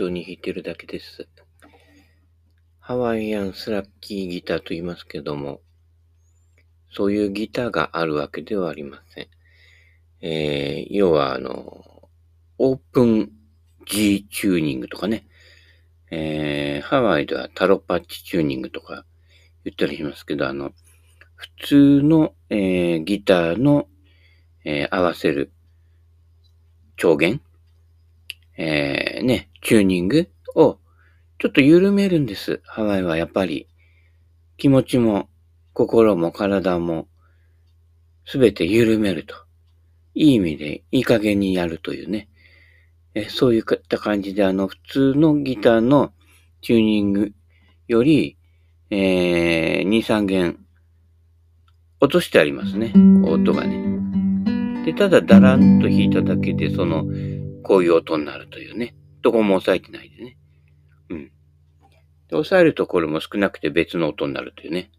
当に弾いてるだけです。ハワイアンスラッキーギターと言いますけども、そういうギターがあるわけではありません。えー、要はあの、オープン G チューニングとかね、えー、ハワイではタロパッチチューニングとか言ったりしますけど、あの、普通の、えー、ギターの、えー、合わせる調弦、えー、ね、チューニングをちょっと緩めるんです。ハワイはやっぱり気持ちも心も体もすべて緩めると。いい意味でいい加減にやるというね。えそういった感じで、あの、普通のギターのチューニングより、えー、2、3弦落としてありますね。音がね。で、ただダランと弾いただけで、その、こういう音になるというね。どこも押さえてないでね。うん。で、押さえるところも少なくて別の音になるというね。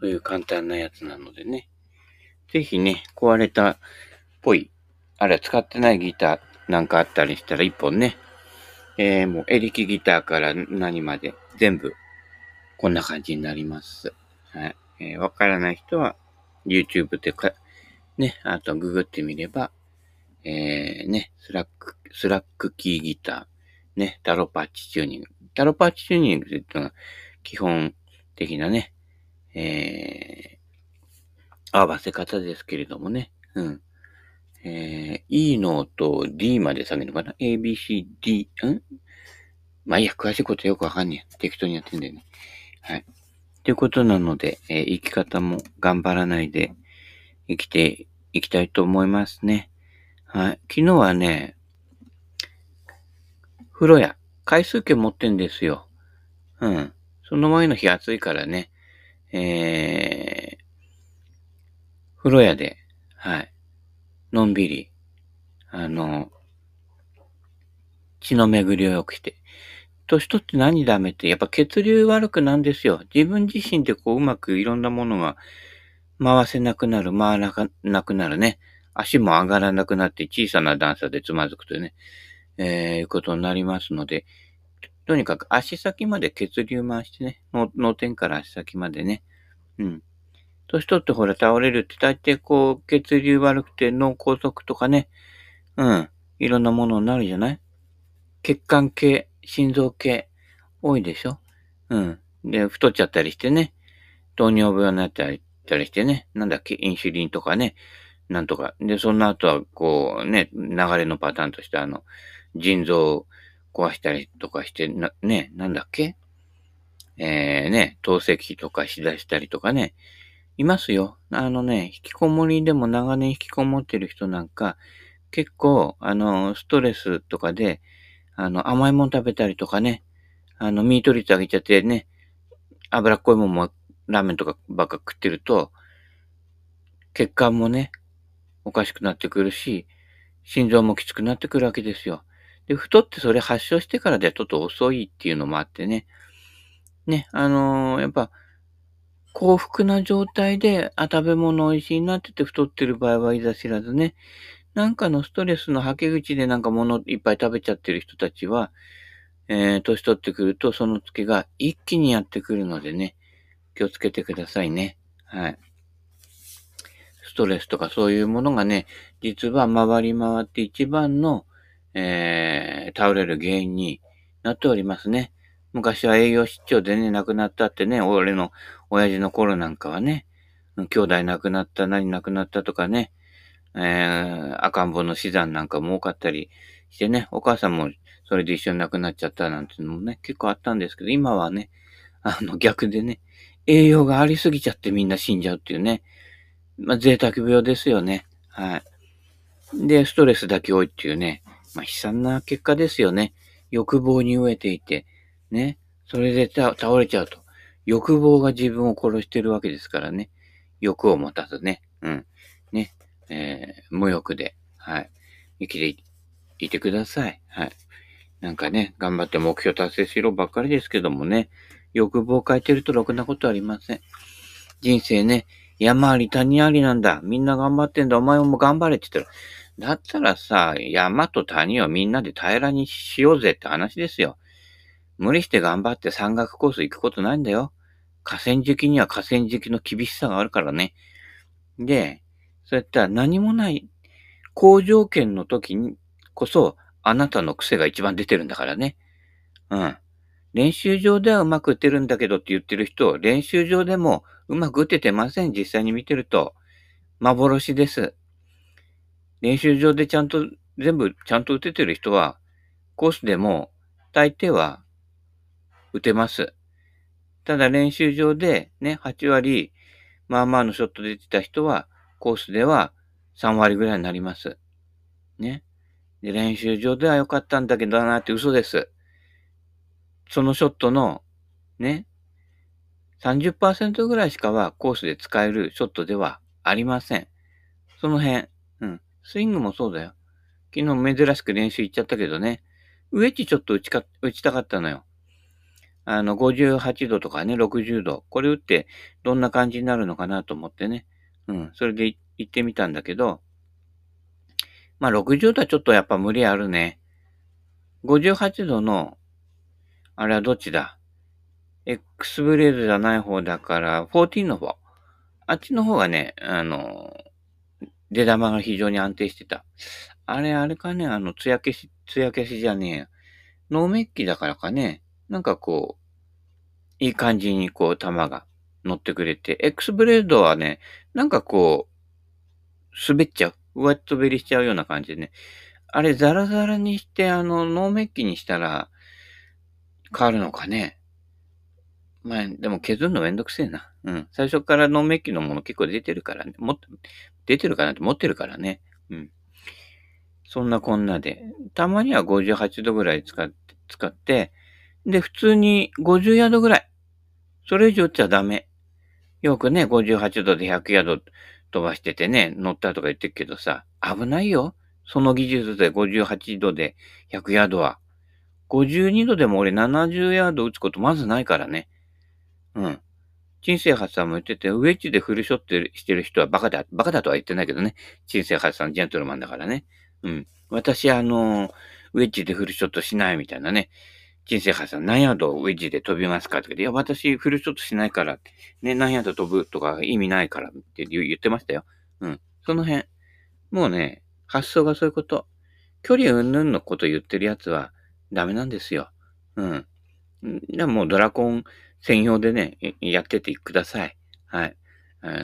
そういう簡単なやつなのでね。ぜひね、壊れたっぽい、あれ使ってないギターなんかあったりしたら一本ね、えー、もうエレキギターから何まで全部こんな感じになります。はい。えー、わからない人は YouTube でか、ね、あとググってみれば、えー、ね、スラック、スラックキーギター、ね、タロパッチチューニング。タロパッチチューニングっていうのは基本的なね、えー、合わせ方ですけれどもね。うん。えー、E の音 D まで下げるのかな ?A, B, C, D, ん？まあいいや、詳しいことよくわかんねえ。適当にやってんだよね。はい。ということなので、えー、生き方も頑張らないで生きていきたいと思いますね。はい。昨日はね、風呂屋、回数券持ってんですよ。うん。その前の日暑いからね、えー、風呂屋で、はい。のんびり、あの、血の巡りを良くして。年取って何ダメって、やっぱ血流悪くなんですよ。自分自身でこううまくいろんなものが回せなくなる、回らなくなるね。足も上がらなくなって小さな段差でつまずくとね、えー、いうことになりますので、とにかく足先まで血流回してね、脳天から足先までね、うん。年取ってほら倒れるって大抵こう血流悪くて脳梗塞とかね、うん。いろんなものになるじゃない？血管系、心臓系、多いでしょ？うん。で、太っちゃったりしてね、糖尿病になったりしてね、なんだっけ、インシュリンとかね、なんとか。で、その後は、こう、ね、流れのパターンとして、あの、腎臓を壊したりとかして、な、ね、なんだっけ？えー、ね、透析とかしだしたりとかね、いますよ。あのね、引きこもりでも長年引きこもってる人なんか、結構、あの、ストレスとかで、あの、甘いもん食べたりとかね、あの、ミート率上げちゃってね、脂っこいもんもラーメンとかばっか食ってると、血管もね、おかしくなってくるし、心臓もきつくなってくるわけですよ。で、太ってそれ発症してからではちょっと遅いっていうのもあってね。ね、あのー、やっぱ、幸福な状態で、あ、食べ物美味しいなって言って太ってる場合はいざ知らずね、なんかのストレスの吐け口でなんか物いっぱい食べちゃってる人たちは、えー、年取ってくるとその月が一気にやってくるのでね、気をつけてくださいね。はい。ストレスとかそういうものがね、実は回り回って一番の、えー、倒れる原因になっておりますね。昔は栄養失調でね、亡くなったってね、俺の親父の頃なんかはね、兄弟亡くなった、何亡くなったとかね、えー、赤ん坊の死産なんかも多かったりしてね、お母さんもそれで一緒に亡くなっちゃったなんていうのもね、結構あったんですけど、今はね、あの逆でね、栄養がありすぎちゃってみんな死んじゃうっていうね。まあ、贅沢病ですよね。はい。で、ストレスだけ多いっていうね。まあ、悲惨な結果ですよね。欲望に飢えていて、ね。それで倒れちゃうと。欲望が自分を殺してるわけですからね。欲を持たずね。うん。えー、無欲で、はい。生きていてください。はい。なんかね、頑張って目標達成しろばっかりですけどもね。欲望を変えてるとろくなことありません。人生ね、山あり谷ありなんだ。みんな頑張ってんだ。お前も頑張れって言ったら、だったらさ、山と谷をみんなで平らにしようぜって話ですよ。無理して頑張って山岳コース行くことないんだよ。河川敷には河川敷の厳しさがあるからね。で、そうやったら何もない好条件の時にこそ、あなたの癖が一番出てるんだからね。うん。練習場ではうまく打てるんだけどって言ってる人、練習場でもうまく打ててません。実際に見てると。幻です。練習場でちゃんと、全部ちゃんと打ててる人は、コースでも大抵は打てます。ただ練習場でね、8割、まあまあのショット出てた人は、コースでは3割ぐらいになります。ね。で、練習場では良かったんだけどなって嘘です。そのショットの、ね、30%ぐらいしかはコースで使えるショットではありません。その辺。うん。スイングもそうだよ。昨日珍しく練習行っちゃったけどね。ウェッジちょっと打ちか、打ちたかったのよ。あの、58度とかね、60度。これ打ってどんな感じになるのかなと思ってね。うん。それで行ってみたんだけど、まあ60度はちょっとやっぱ無理あるね。58度のあれはどっちだ ?X ブレードじゃない方だから、14の方。あっちの方がね、あの、出玉が非常に安定してた。あれ、あれかね、あの、艶消し、艶消しじゃねえや。ノーメッキだからかね、なんかこう、いい感じにこう、玉が乗ってくれて、X ブレードはね、なんかこう、滑っちゃう。ウェットベリしちゃうような感じでね。あれ、ザラザラにして、あの、ノーメッキにしたら、変わるのかね。まあ、でも削るのめんどくせえな。うん。最初からノンメッキのもの結構出てるからね。も出てるかなって持ってるからね。うん。そんなこんなで。たまには58度ぐらい使って、使って、で、普通に50ヤードぐらい。それ以上っちゃダメ。よくね、58度で100ヤード飛ばしててね、乗ったとか言ってるけどさ、危ないよ。その技術で58度で100ヤードは。52度でも俺70ヤード打つことまずないからね。うん。陳世発さんも言ってて、ウェッジでフルショットしてる人はバカだ、バカだとは言ってないけどね。陳世発さんジェントルマンだからね。うん。私、あの、ウェッジでフルショットしないみたいなね。陳世発さん何ヤードウェッジで飛びますかって言って、いや、私フルショットしないから、ね、何ヤード飛ぶとか意味ないからって言ってましたよ。うん。その辺。もうね、発想がそういうこと。距離うんぬんのこと言ってるやつは、ダメなんですよ。うん。でももうドラコン専用でね、やっててください。はい。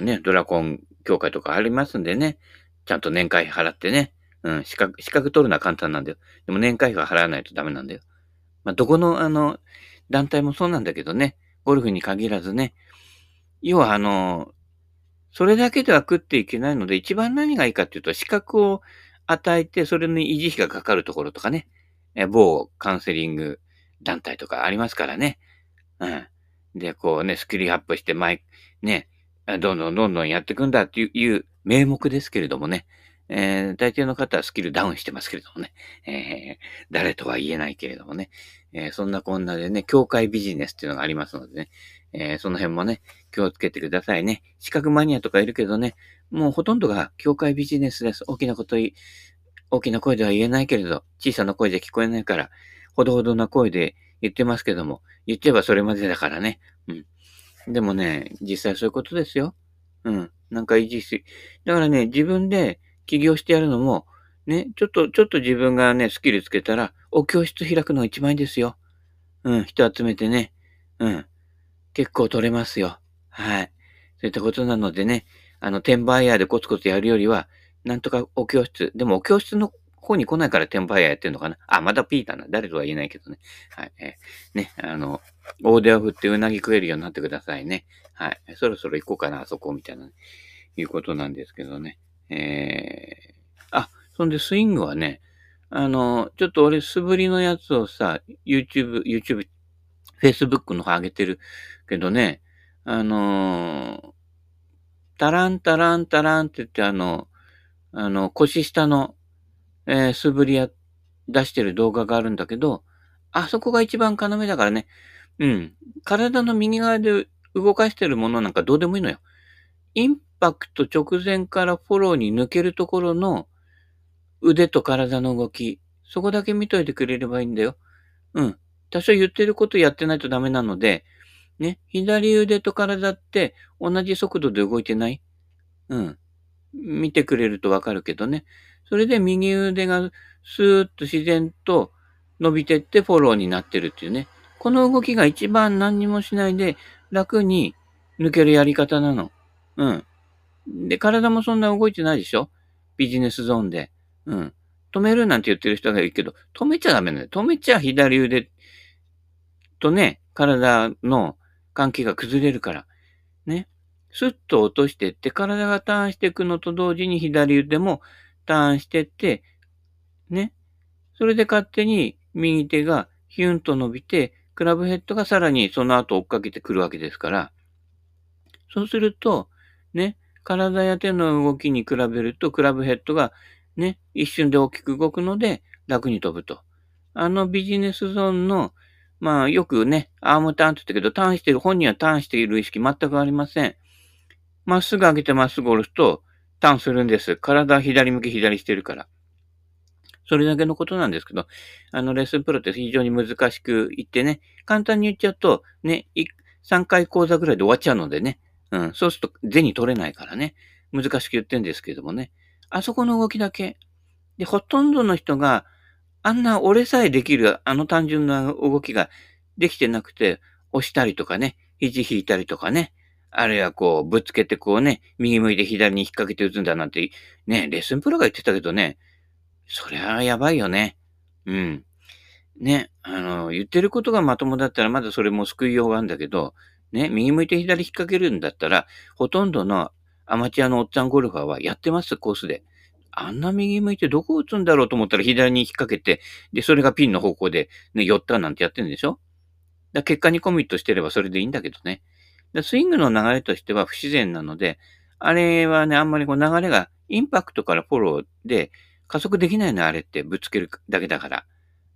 ね、ドラコン協会とかありますんでね、ちゃんと年会費払ってね、うん、資格、資格取るのは簡単なんだよ。でも年会費は払わないとダメなんだよ。まあ、どこの、あの、団体もそうなんだけどね、ゴルフに限らずね、要はあの、それだけでは食っていけないので、一番何がいいかっていうと、資格を与えて、それに維持費がかかるところとかね、え某カウンセリング団体とかありますからね。うん。で、こうね、スキルアップして、マイ、ね、どんどんどんどんやっていくんだっていう名目ですけれどもね。えー、大抵の方はスキルダウンしてますけれどもね。えー、誰とは言えないけれどもね。えー、そんなこんなでね、協会ビジネスっていうのがありますのでね。え、その辺もね、気をつけてくださいね。資格マニアとかいるけどね、もうほとんどが協会ビジネスです。大きなこと大きな声では言えないけれど、小さな声で聞こえないから、ほどほどな声で言ってますけども、言っちゃえばそれまでだからね。うん。でもね、実際そういうことですよ。うん。なんか維持し、だからね、自分で起業してやるのも、ね、ちょっと、ちょっと自分がね、スキルつけたら、お教室開くのが一番いいですよ。うん、人集めてね。うん。結構取れますよ。はい。そういったことなのでね、あの、転売ヤーでコツコツやるよりは、なんとかお教室。でもお教室の方に来ないから転売屋やってんのかなあ、まだピーターな。誰とは言えないけどね。はい。えー、ね、あの、大手を振ってうなぎ食えるようになってくださいね。はい。そろそろ行こうかな、あそこ、みたいな、ね、いうことなんですけどね。えー、あ、そんでスイングはね、あの、ちょっと俺素振りのやつをさ、YouTube、YouTube、Facebook の方上げてるけどね、あの、タランタランタランって言ってあの、あの、腰下の、えー、素振りや、出してる動画があるんだけど、あそこが一番要だからね。うん。体の右側で動かしてるものなんかどうでもいいのよ。インパクト直前からフォローに抜けるところの腕と体の動き、そこだけ見といてくれればいいんだよ。うん。多少言ってることやってないとダメなので、ね、左腕と体って同じ速度で動いてない？うん。見てくれるとわかるけどね。それで右腕がスーッと自然と伸びてってフォローになってるっていうね。この動きが一番何にもしないで楽に抜けるやり方なの。うん。で、体もそんな動いてないでしょ？ビジネスゾーンで。うん。止めるなんて言ってる人がいるけど、止めちゃダメなんだよ。止めちゃ左腕とね、体の関係が崩れるから。ね。スッと落としてって、体がターンしていくのと同時に左腕もターンしてって、ね。それで勝手に右手がヒュンと伸びて、クラブヘッドがさらにその後追っかけてくるわけですから、そうすると、ね、体や手の動きに比べると、クラブヘッドがね、一瞬で大きく動くので楽に飛ぶと。あのビジネスゾーンの、まあよくね、アームターンって言ったけど、ターンしてる、本人はターンしている意識全くありません。まっすぐ上げてまっすぐ下ろすと、ターンするんです。体左向き左してるから。それだけのことなんですけど、あのレッスンプロって非常に難しく言ってね、簡単に言っちゃうと、ね、3回講座ぐらいで終わっちゃうのでね、うん、そうすると銭取れないからね、難しく言ってんですけどもね、あそこの動きだけ。で、ほとんどの人が、あんな俺さえできる、あの単純な動きができてなくて、押したりとかね、肘引いたりとかね、あるいはこう、ぶつけてこうね、右向いて左に引っ掛けて打つんだなんて、ね、レッスンプロが言ってたけどね、そりゃやばいよね。うん。ね、あの、言ってることがまともだったらまだそれも救いようがあるんだけど、ね、右向いて左引っ掛けるんだったら、ほとんどのアマチュアのおっちゃんゴルファーはやってます、コースで。あんな右向いてどこ打つんだろうと思ったら左に引っ掛けて、で、それがピンの方向で、ね、寄ったなんてやってるんでしょ？だ結果にコミットしてればそれでいいんだけどね。スイングの流れとしては不自然なので、あれはね、あんまりこう流れがインパクトからフォローで加速できないのあれってぶつけるだけだから。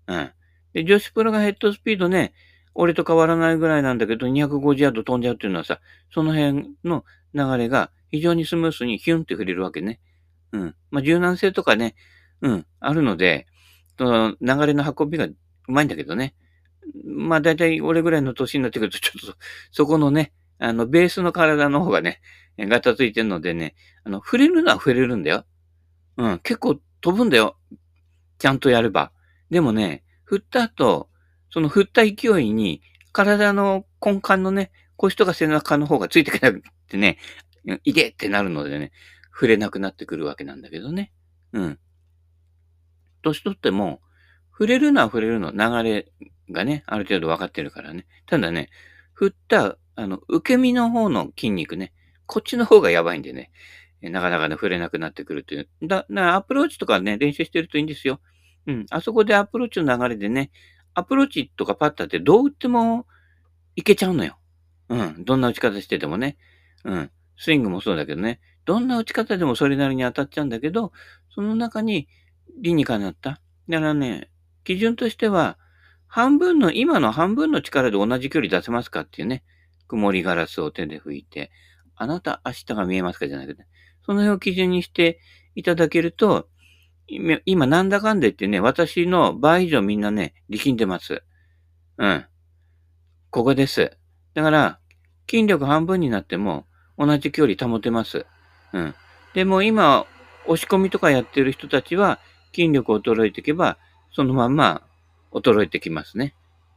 うん。で、女子プロがヘッドスピードね、俺と変わらないぐらいなんだけど、250ヤード飛んじゃうっていうのはさ、その辺の流れが非常にスムースにヒュンって触れるわけね。うん。まあ、柔軟性とかね、うん、あるので、その流れの運びがうまいんだけどね。まあ、だいたい俺ぐらいの年になってくると、ちょっと、そこのね、あの、ベースの体の方がね、ガタついてるのでね、あの、触れるのは触れるんだよ。うん、結構飛ぶんだよ。ちゃんとやれば。でもね、振った後、その振った勢いに、体の根幹のね、腰とか背中の方がついてくなくてね、いけってなるのでね、触れなくなってくるわけなんだけどね。うん。年取っても、触れるのは触れるの流れがね、ある程度分かってるからね。ただね、振った、あの、受け身の方の筋肉ね、こっちの方がやばいんでね、なかなかね、触れなくなってくるという。だ、だアプローチとかね、練習してるといいんですよ。うん。あそこでアプローチの流れでね、アプローチとかパッターってどう打ってもいけちゃうのよ。うん。どんな打ち方しててもね。うん。スイングもそうだけどね。どんな打ち方でもそれなりに当たっちゃうんだけど、その中に理にかなった。だからね、基準としては、半分の、今の半分の力で同じ距離出せますかっていうね。曇りガラスを手で拭いて、あなた明日が見えますかじゃなくて、その辺を基準にしていただけると、今なんだかんでってね、私の倍以上みんなね、力んでます。うん。ここです。だから、筋力半分になっても同じ距離保てます。うん。でも今、押し込みとかやってる人たちは筋力衰えていけば、そのまんま衰えてきますね。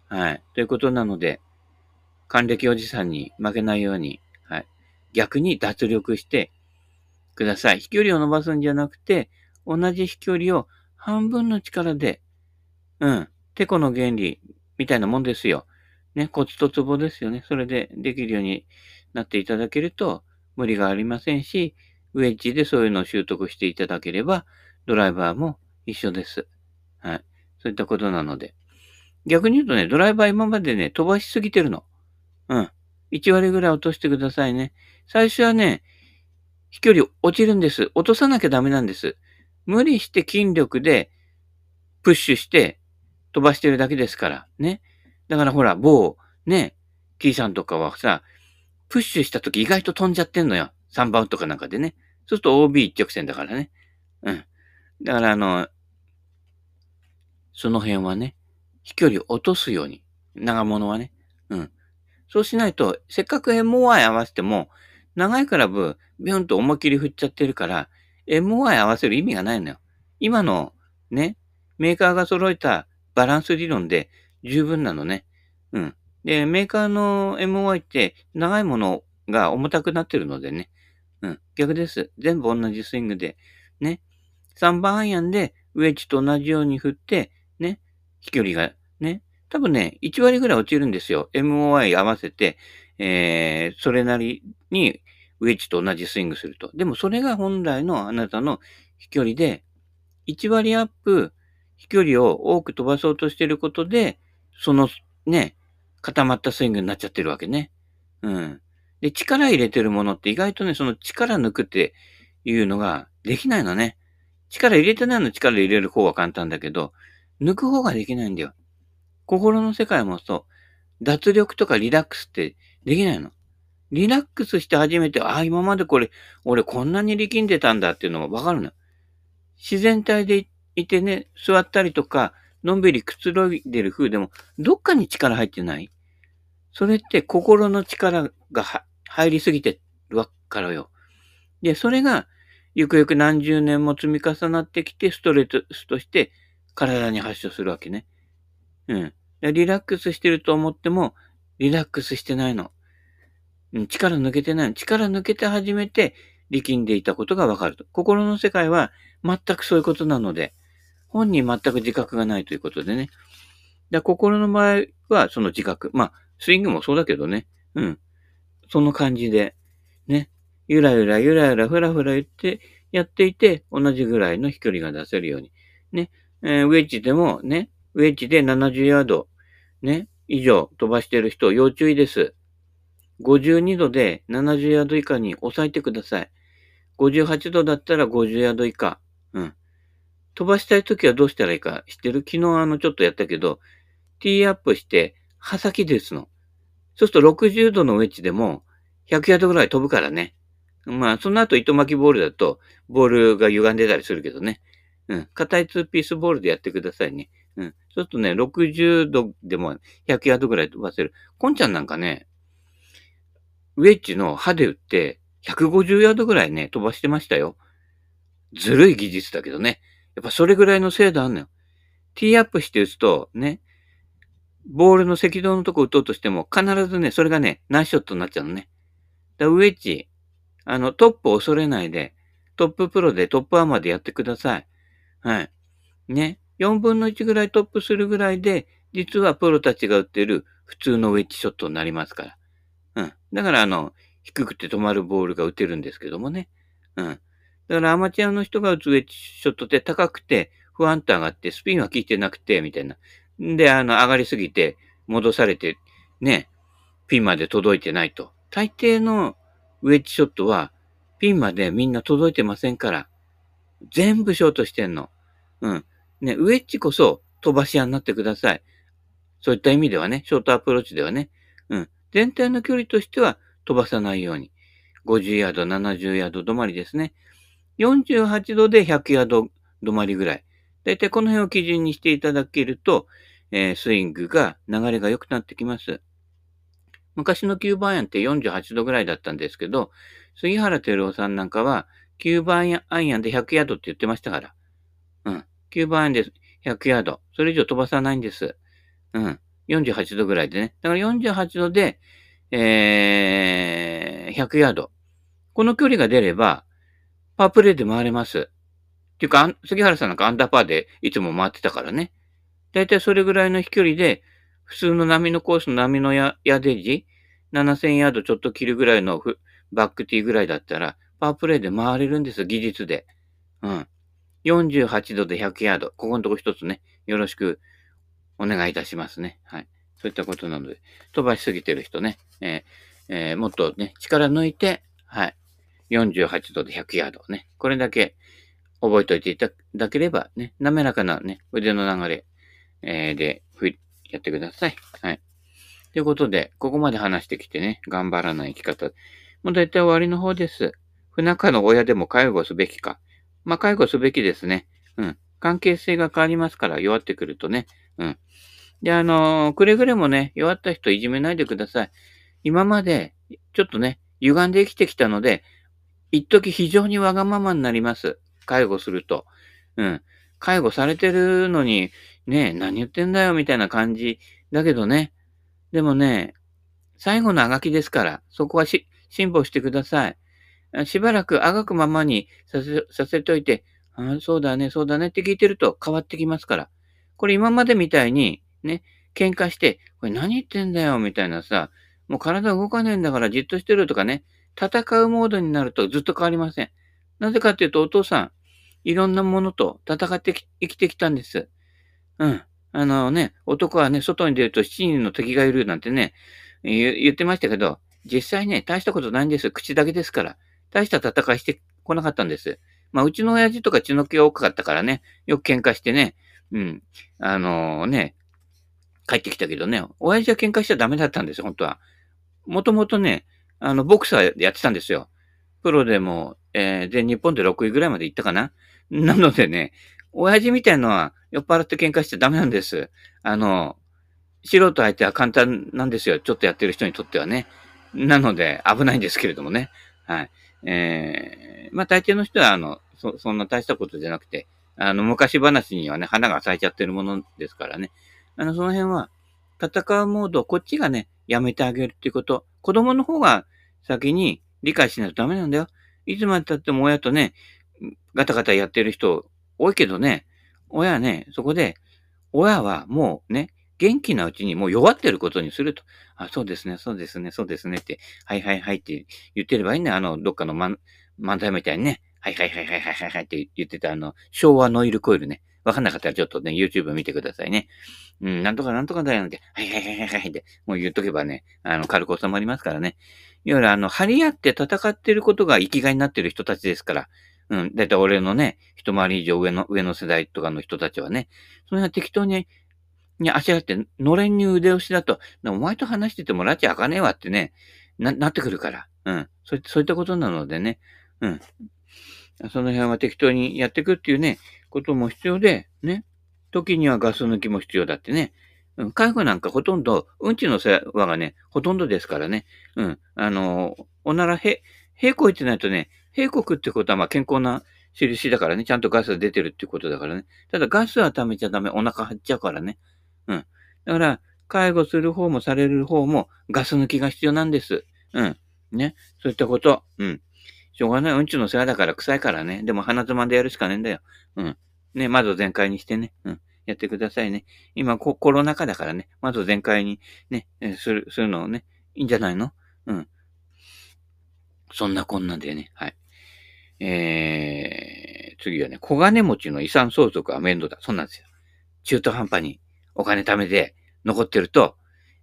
はい。ということなので、還暦おじさんに負けないように、はい。逆に脱力してください。飛距離を伸ばすんじゃなくて、同じ飛距離を半分の力で、うん、テコの原理みたいなもんですよ。ね、コツとツボですよね。それでできるようになっていただけると無理がありませんし、ウェッジでそういうのを習得していただければ、ドライバーも一緒です。はい。そういったことなので。逆に言うとね、ドライバー今までね、飛ばしすぎてるの。うん。1割ぐらい落としてくださいね。最初はね、飛距離落ちるんです。落とさなきゃダメなんです。無理して筋力でプッシュして飛ばしてるだけですから。ね。だからほら、某、ね、T さんとかはさ、プッシュした時意外と飛んじゃってんのよ。3番とかなんかでね。そうすると OB 一直線だからね。うん。だからあの、その辺はね、飛距離落とすように。長物はね。うん。そうしないと、せっかく MOI 合わせても、長いクラブ、ビュンと思いっきり振っちゃってるから、MOI 合わせる意味がないのよ。今の、ね、メーカーが揃えたバランス理論で十分なのね。うん。で、メーカーの MOI って長いものが重たくなってるのでね。うん。逆です。全部同じスイングで。ね。3番アイアンでウェッジと同じように振って、ね。飛距離が、ね。多分ね、1割ぐらい落ちるんですよ。MOI 合わせて、えー、それなりにウェッジと同じスイングすると。でもそれが本来のあなたの飛距離で、1割アップ、飛距離を多く飛ばそうとしていることで、そのね、固まったスイングになっちゃってるわけね。うん。で、力入れてるものって意外とね、その力抜くっていうのができないのね。力入れてないの力入れる方は簡単だけど、抜く方ができないんだよ。心の世界もそう。脱力とかリラックスってできないの。リラックスして初めて、あ、今までこれ、俺こんなに力んでたんだっていうのがわかるの。自然体でいてね、座ったりとか、のんびりくつろいでる風でも、どっかに力入ってない？それって心の力が入りすぎてるわからよ。で、それが、ゆくゆく何十年も積み重なってきて、ストレスとして体に発症するわけね。うん。リラックスしてると思っても、リラックスしてないの。うん、力抜けてない。力抜けて初めて力んでいたことがわかると。心の世界は全くそういうことなので、本人全く自覚がないということでね。だ心の場合はその自覚。まあ、スイングもそうだけどね。うん。その感じで、ね。ゆらゆらゆらゆらふらふら言ってやっていて、同じぐらいの飛距離が出せるように。ね。えー、ウェッジでもね、ウェッジで70ヤード、ね、以上飛ばしてる人、要注意です。52度で70ヤード以下に抑えてください。58度だったら50ヤード以下。うん。飛ばしたいときはどうしたらいいか知ってる？昨日あのちょっとやったけど、ティーアップして、刃先ですの。そうすると60度のウェッジでも100ヤードぐらい飛ぶからね。まあ、その後糸巻きボールだと、ボールが歪んでたりするけどね。うん。硬い2ピースボールでやってくださいね。うん。そうするとね、60度でも100ヤードぐらい飛ばせる。コンちゃんなんかね、ウェッジの刃で打って150ヤードぐらいね、飛ばしてましたよ。ずるい技術だけどね。やっぱそれぐらいの精度あんのよ。ティーアップして打つと、ね、ボールの赤道のとこ打とうとしても、必ずね、それがね、ナイスショットになっちゃうのね。だウェッジ、あの、トップを恐れないで、トッププロでトップアーマーでやってください。はい。ね。4分の1ぐらいトップするぐらいで、実はプロたちが打ってる普通のウェッジショットになりますから。だからあの、低くて止まるボールが打てるんですけどもね。うん。だからアマチュアの人が打つウェッジショットって高くて、不安と上がって、スピンは効いてなくて、みたいな。で、あの、上がりすぎて、戻されて、ね、ピンまで届いてないと。大抵のウェッジショットは、ピンまでみんな届いてませんから。全部ショートしてんの。うん。ね、ウェッジこそ飛ばし屋になってください。そういった意味ではね、ショートアプローチではね。うん。全体の距離としては飛ばさないように。50ヤード、70ヤード止まりですね。48度で100ヤード止まりぐらい。だいたいこの辺を基準にしていただけると、えー、スイングが流れが良くなってきます。昔の9番アイアンって48度ぐらいだったんですけど、杉原照夫さんなんかは9番アイアンで100ヤードって言ってましたから。うん。9番アイアンで100ヤード。それ以上飛ばさないんです。うん。48度ぐらいでね。だから48度で、えー、100ヤード。この距離が出れば、パープレイで回れます。っていうか、杉原さんなんかアンダーパーでいつも回ってたからね。だいたいそれぐらいの飛距離で、普通の波のコースの波のヤデージ、7000ヤードちょっと切るぐらいのバックティーぐらいだったら、パープレイで回れるんです、技術で。うん。48度で100ヤード。ここのとこ一つね、よろしくお願いいたしますね。はい。そういったことなので、飛ばしすぎてる人ね、えーえー、もっとね、力抜いて、はい。48度で100ヤードね。これだけ覚えておいていただければね、滑らかなね、腕の流れ、えー、で、やってください。はい。ということで、ここまで話してきてね、頑張らない生き方。もう大体終わりの方です。不仲の親でも介護すべきか。まあ、介護すべきですね。うん。関係性が変わりますから、弱ってくるとね。うん。で、あのー、くれぐれもね、弱った人いじめないでください。今まで、ちょっとね、歪んで生きてきたので、一時非常にわがままになります。介護すると。うん。介護されてるのに、ね、何言ってんだよ、みたいな感じ。だけどね。でもね、最後のあがきですから、そこはし、辛抱してください。しばらくあがくままにさせ、させといて、あそうだね、そうだねって聞いてると変わってきますから。これ今までみたいに、ね、喧嘩して、これ何言ってんだよ、みたいなさ、もう体動かねえんだからじっとしてるとかね、戦うモードになるとずっと変わりません。なぜかっていうと、お父さん、いろんなものと戦って生きてきたんです。うん。あのね、男はね、外に出ると7人の敵がいるなんてね、言ってましたけど、実際ね、大したことないんです。口だけですから。大した戦いしてこなかったんです。まあ、うちの親父とか血の気が多かったからね、よく喧嘩してね、うん、あのー、ね、帰ってきたけどね、親父は喧嘩しちゃダメだったんですよ、本当は。もともとね、あの、ボクサーやってたんですよ。プロでも、えー、で、日本で6位ぐらいまで行ったかななのでね、親父みたいのは酔っ払って喧嘩しちゃダメなんです。あの、素人相手は簡単なんですよ。ちょっとやってる人にとってはね。なので、危ないんですけれどもね。はい。えー、まあ大抵の人は、あの、そ、そんな大したことじゃなくて、あの、昔話にはね、花が咲いちゃってるものですからね。あの、その辺は、戦うモードをこっちがね、やめてあげるっていうこと。子供の方が先に理解しないとダメなんだよ。いつまで経っても親とね、ガタガタやってる人多いけどね、親はね、そこで、親はもうね、元気なうちにもう弱ってることにすると。あ、そうですね、そうですね、そうですねって、はいはいはいって言ってればいいね。あの、どっかの漫才みたいにね、はいはいはいはいはいはいって言ってたあの、昭和ノイルコイルね。わかんなかったらちょっとね、YouTube 見てくださいね。うん、なんとかなんとかだよって、はいはいはいはいはいって、もう言っとけばね、あの、軽く収まりますからね。いわゆるあの、張り合って戦ってることが生きがいになってる人たちですから。うん、だいたい俺のね、一回り以上上の、上の世代とかの人たちはね、それは適当にに足がって、のれんに腕押しだと、お前と話してても拉致開かねえわってね、な、なってくるから。うん。そうそういったことなのでね。うん。その辺は適当にやっていくっていうね、ことも必要で、ね。時にはガス抜きも必要だってね。うん。介護なんかほとんど、うんちの世話がね、ほとんどですからね。うん。あの、おならへ、平行ってないとね、平国ってことはまあ健康な印だからね、ちゃんとガスが出てるってことだからね。ただガスは溜めちゃダメ。お腹張っちゃうからね。うん。だから、介護する方もされる方もガス抜きが必要なんです。うん。ね。そういったこと。うん。しょうがない。うんちの世話だから臭いからね。でも鼻つまんでやるしかねえんだよ。うん。ね、窓全開にしてね。うん。やってくださいね。今コ、コロナ禍だからね。窓全開にね、する、するのね、いいんじゃないの？うん。そんなこんなんでね。はい。えー、次はね、小金持ちの遺産相続は面倒だ。そうなんですよ。中途半端にお金貯めて残ってると、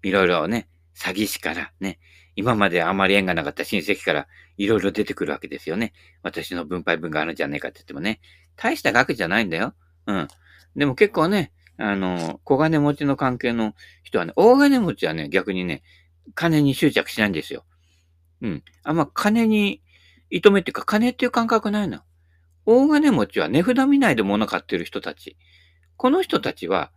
いろいろね、詐欺師からね、今まであまり縁がなかった親戚からいろいろ出てくるわけですよね。私の分配分があるんじゃねえかって言ってもね、大した額じゃないんだよ。うん。でも結構ね、あの、小金持ちの関係の人はね、大金持ちはね、逆にね、金に執着しないんですよ。うん。あんま金に、糸目っていうか、金っていう感覚ないの。大金持ちは値札見ないで物買ってる人たち。この人たちは、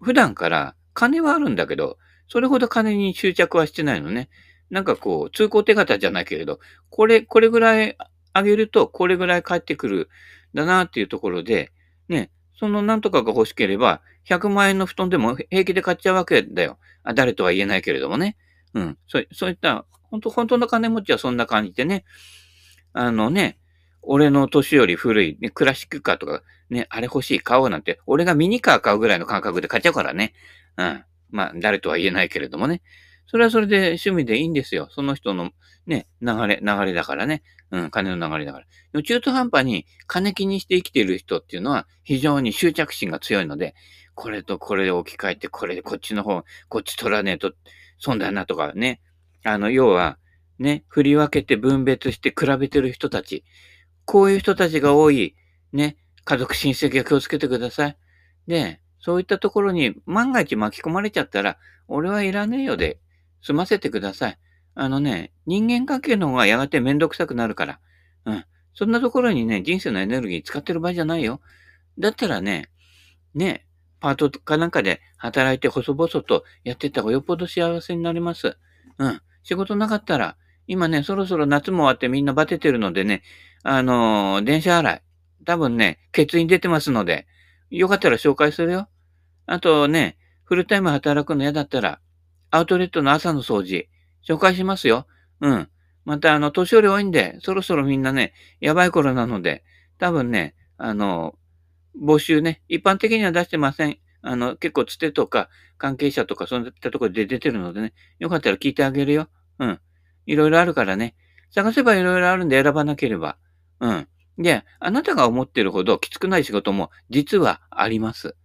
普段から金はあるんだけど、それほど金に執着はしてないのね。なんかこう、通行手形じゃないけれど、これ、これぐらいあげると、これぐらい返ってくる、だなっていうところで、ね、そのなんとかが欲しければ、100万円の布団でも平気で買っちゃうわけだよ。あ誰とは言えないけれどもね。うん。そう、そういった、本当本当の金持ちはそんな感じでね。あのね、俺の年より古い、ね、クラシックカーとか、ね、あれ欲しい、買おうなんて、俺がミニカー買うぐらいの感覚で買っちゃうからね。うん。まあ、誰とは言えないけれどもね。それはそれで趣味でいいんですよ。その人のね、流れ、流れだからね。うん、金の流れだから。中途半端に金気にして生きている人っていうのは非常に執着心が強いので、これとこれで置き換えて、これでこっちの方、こっち取らねえと、損だなとかね。あの、要は、ね、振り分けて分別して比べてる人たち。こういう人たちが多い、ね、家族親戚は気をつけてください。で、そういったところに万が一巻き込まれちゃったら、俺はいらねえよで済ませてください。あのね、人間関係の方がやがてめんどくさくなるから。うん。そんなところにね、人生のエネルギー使ってる場合じゃないよ。だったらね、ね、パートかなんかで働いて細々とやってった方がよっぽど幸せになります。うん。仕事なかったら、今ね、そろそろ夏も終わってみんなバテてるのでね、あのー、電車洗い。多分ね、欠員出てますので、よかったら紹介するよ。あとね、フルタイム働くの嫌だったら、アウトレットの朝の掃除、紹介しますよ。うん。また、あの、年寄り多いんで、そろそろみんなね、やばい頃なので、多分ね、あの、募集ね、一般的には出してません。あの、結構つてとか、関係者とか、そういったところで出てるのでね、よかったら聞いてあげるよ。うん。いろいろあるからね。探せばいろいろあるんで選ばなければ。うん。で、あなたが思ってるほどきつくない仕事も実はあります。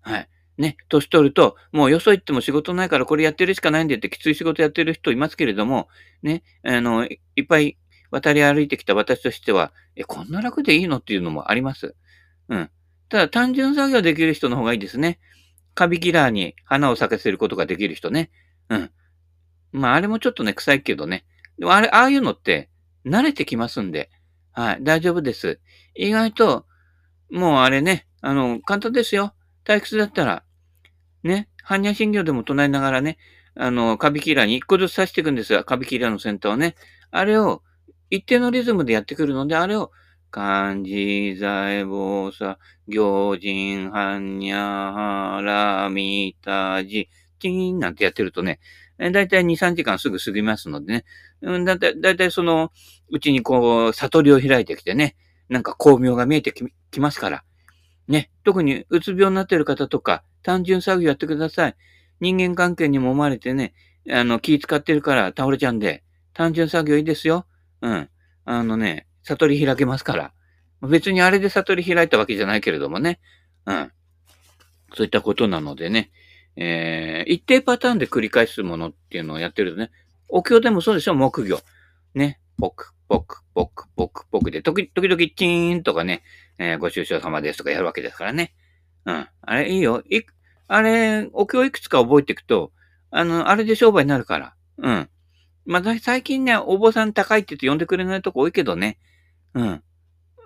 はい。ね、年取ると、もうよそ行っても仕事ないからこれやってるしかないんでってきつい仕事やってる人いますけれども、ね、あの、いっぱい渡り歩いてきた私としては、え、こんな楽でいいのっていうのもあります。うん。ただ単純作業できる人の方がいいですね。カビキラーに花を咲かせることができる人ね。うん。まあ、あれもちょっとね、臭いけどね。でもあれ、ああいうのって慣れてきますんで、はい、大丈夫です。意外と、もうあれね、あの、簡単ですよ。退屈だったら、ね、般若心経でも唱えながらね、あの、カビキラーに一個ずつ刺していくんですよ。カビキラーの先頭をね。あれを、一定のリズムでやってくるので、あれを、漢字、財宝さ、行人、般若、ら、みたじ、チーンなんてやってるとね、だいたい2、3時間すぐ過ぎますのでね。うん、だいたい、だいたいその、うちにこう、悟りを開いてきてね、なんか巧妙が見えてきますから。ね、特にうつ病になっている方とか、単純作業やってください。人間関係にもまれてね、あの、気使ってるから倒れちゃうんで、単純作業いいですよ。うん。あのね、悟り開けますから。別にあれで悟り開いたわけじゃないけれどもね。うん。そういったことなのでね。えー、一定パターンで繰り返すものっていうのをやってるとね、お経でもそうでしょ、木魚。ね、ポク、ポク、ポク、ポク、ポクで、時々チーンとかね、えー、ご愁傷様ですとかやるわけですからね。うん。あれ、いいよ。い、あれ、お経いくつか覚えていくと、あの、あれで商売になるから。うん。まあ、最近ね、お坊さん高いって言って呼んでくれないとこ多いけどね。うん。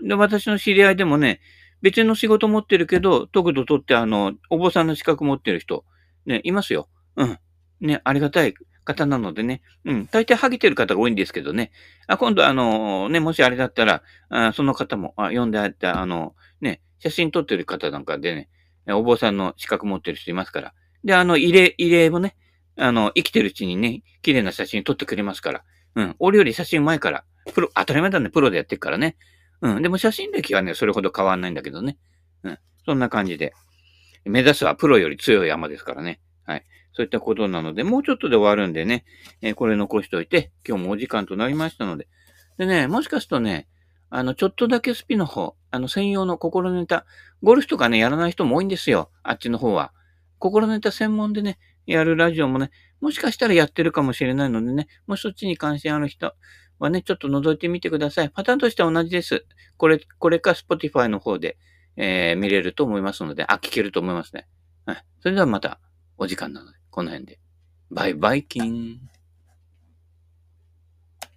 で、私の知り合いでもね、別の仕事持ってるけど、特度取ってあの、お坊さんの資格持ってる人、ね、いますよ。うん。ね、ありがたい方なのでね。うん。大体ハゲてる方が多いんですけどね。あ、今度あの、ね、もしあれだったら、あその方も、あ、読んであった、あの、ね、写真撮ってる方なんかでね、お坊さんの資格持ってる人いますから。で、あの、慰霊、慰霊もね、あの、生きてるうちにね、綺麗な写真撮ってくれますから。うん。俺より写真前から、プロ、当たり前だね、プロでやってるからね。うん。でも写真歴はね、それほど変わんないんだけどね。うん。そんな感じで。目指すはプロより強い山ですからね。はい。そういったことなので、もうちょっとで終わるんでね、えー、これ残しておいて、今日もお時間となりましたので。でね、もしかするとね、あの、ちょっとだけスピの方、あの、専用の心ネタ、ゴルフとかね、やらない人も多いんですよ。あっちの方は。心ネタ専門でね、やるラジオもね、もしかしたらやってるかもしれないのでね、もしそっちに関心ある人はね、ちょっと覗いてみてください。パターンとしては同じです。これ、これか Spotify の方で、えー、見れると思いますので、あ、聞けると思いますね。はい。それではまたお時間なので、この辺で。バイバイキン。